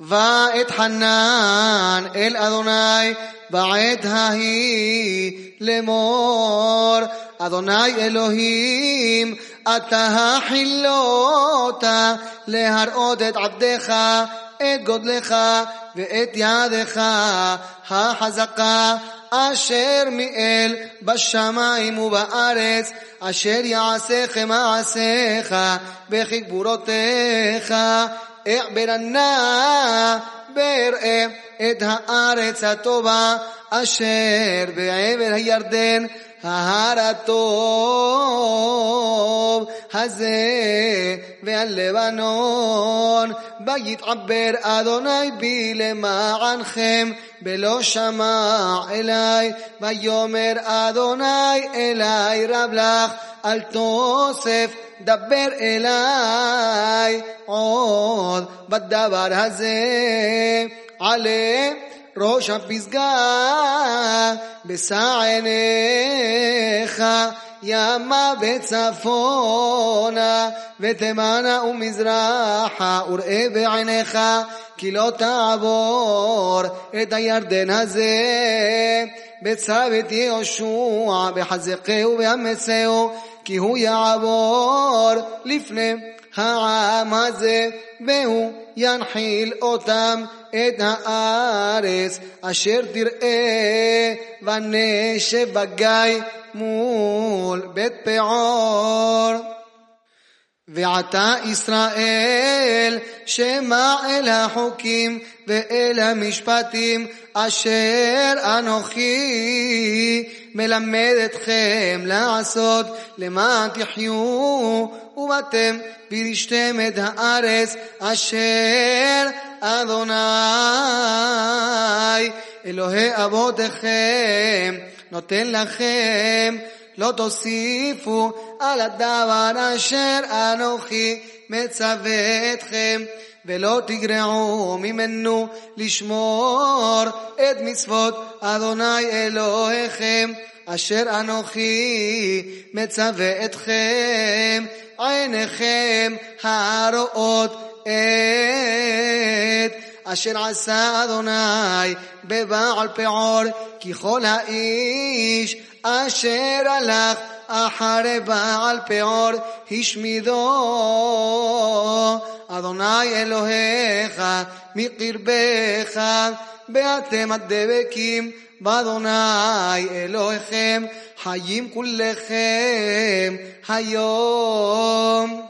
ואתחנן אל אדוני בעת ההיא לאמור אדוני אלוהים אתה החילוט להראות את עבדך את גודלך ואת ידך החזקה אשר מאל בשמיים ובארץ אשר יעשיך מעשיך וכי גבורותיך אעבר נא בראה את הארץ הטובה אשר בעבר הירדן ההר הטוב הזה והלבנון. ויתעבר אדוני בי למענכם בלא שמע אלי. ויאמר אדוני אלי רב לך אל תוסף דבר אליי עוד בדבר הזה. עלה ראש הפסגה בשא עיניך ימה וצפונה ותימנה ומזרחה וראה בעיניך כי לא תעבור את הירדן הזה. בצוות יהושע בחזקהו ואמצהו כי הוא יעבור לפני העם הזה והוא ינחיל אותם את הארץ אשר תראה ונשב בגיא מול בית פעור ועתה ישראל שמע אל החוקים ואל המשפטים אשר אנוכי מלמד אתכם לעשות למען תחיו ובאתם וירשתם את הארץ אשר אדוני. אלוהי אבותיכם נותן לכם לא תוסיפו על הדבר אשר אנוכי מצווה אתכם ולא תגרעו ממנו לשמור את מצוות אדוני אלוהיכם אשר אנוכי מצווה אתכם עיניכם הרואות את אשר עשה אדוני בבעל פעור כי כל האיש אשר הלך אחרי בעל פעור השמידו אדוני אלוהיך מקרבך ואתם הדבקים באדוני אלוהיכם חיים כולכם היום.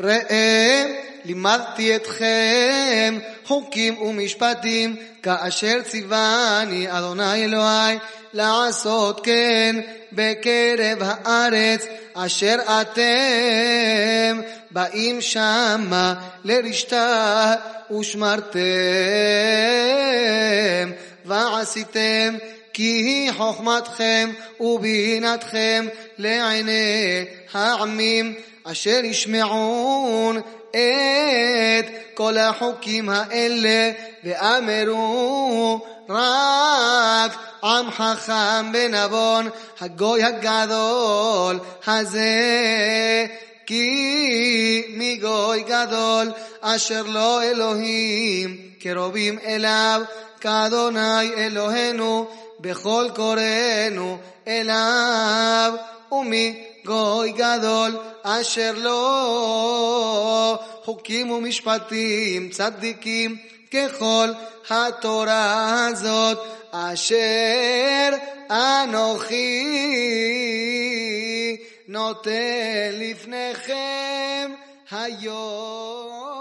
ראה לימדתי אתכם חוקים ומשפטים כאשר ציווני אדוני אלוהי לעשות כן בקרב הארץ אשר אתם באים שמה לרשתה ושמרתם. ועשיתם כי היא חוכמתכם ובינתכם לעיני העמים אשר ישמעון את כל החוקים האלה ואמרו רק עם חכם ונבון הגוי הגדול הזה כי מגוי גדול אשר לא אלוהים קרובים אליו כאדוני אלוהינו בכל קוראנו אליו ומגוי גדול אשר לא חוקים ומשפטים צדיקים ככל התורה הזאת אשר אנוכי נותן לפניכם היום